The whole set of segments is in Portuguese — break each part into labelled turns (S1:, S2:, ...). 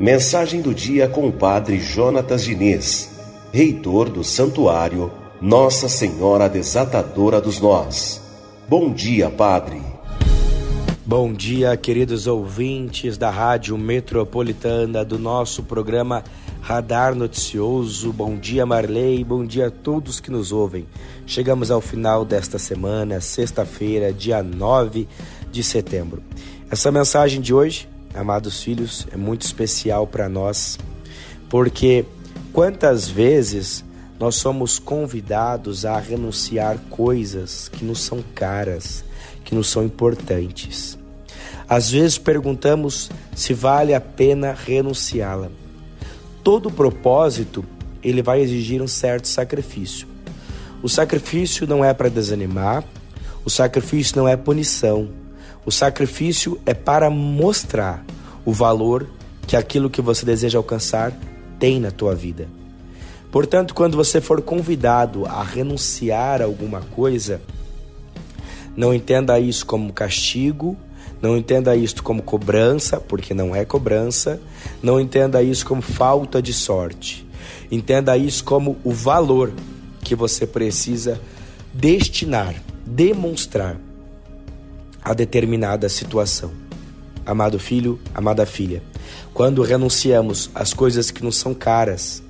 S1: Mensagem do dia com o Padre Jonatas Diniz, reitor do Santuário Nossa Senhora Desatadora dos Nós. Bom dia, Padre.
S2: Bom dia, queridos ouvintes da Rádio Metropolitana do nosso programa Radar Noticioso. Bom dia, Marley. Bom dia a todos que nos ouvem. Chegamos ao final desta semana, sexta-feira, dia 9 de setembro. Essa mensagem de hoje amados filhos, é muito especial para nós, porque quantas vezes nós somos convidados a renunciar coisas que nos são caras, que nos são importantes. Às vezes perguntamos se vale a pena renunciá-la. Todo propósito, ele vai exigir um certo sacrifício. O sacrifício não é para desanimar, o sacrifício não é punição, o sacrifício é para mostrar o valor que aquilo que você deseja alcançar tem na tua vida. Portanto, quando você for convidado a renunciar a alguma coisa, não entenda isso como castigo, não entenda isso como cobrança, porque não é cobrança, não entenda isso como falta de sorte. Entenda isso como o valor que você precisa destinar, demonstrar a determinada situação. Amado filho, amada filha, quando renunciamos às coisas que nos são caras,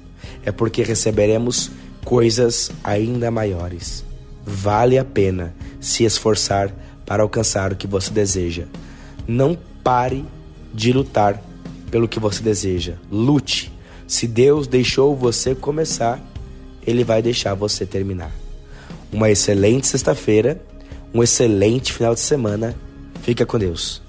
S2: é porque receberemos coisas ainda maiores. Vale a pena se esforçar para alcançar o que você deseja. Não pare de lutar pelo que você deseja. Lute. Se Deus deixou você começar, Ele vai deixar você terminar. Uma excelente sexta-feira um excelente final de semana. Fica com Deus.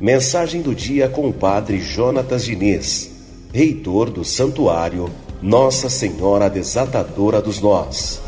S1: Mensagem do dia com o Padre Jonatas Diniz, reitor do Santuário Nossa Senhora Desatadora dos Nós.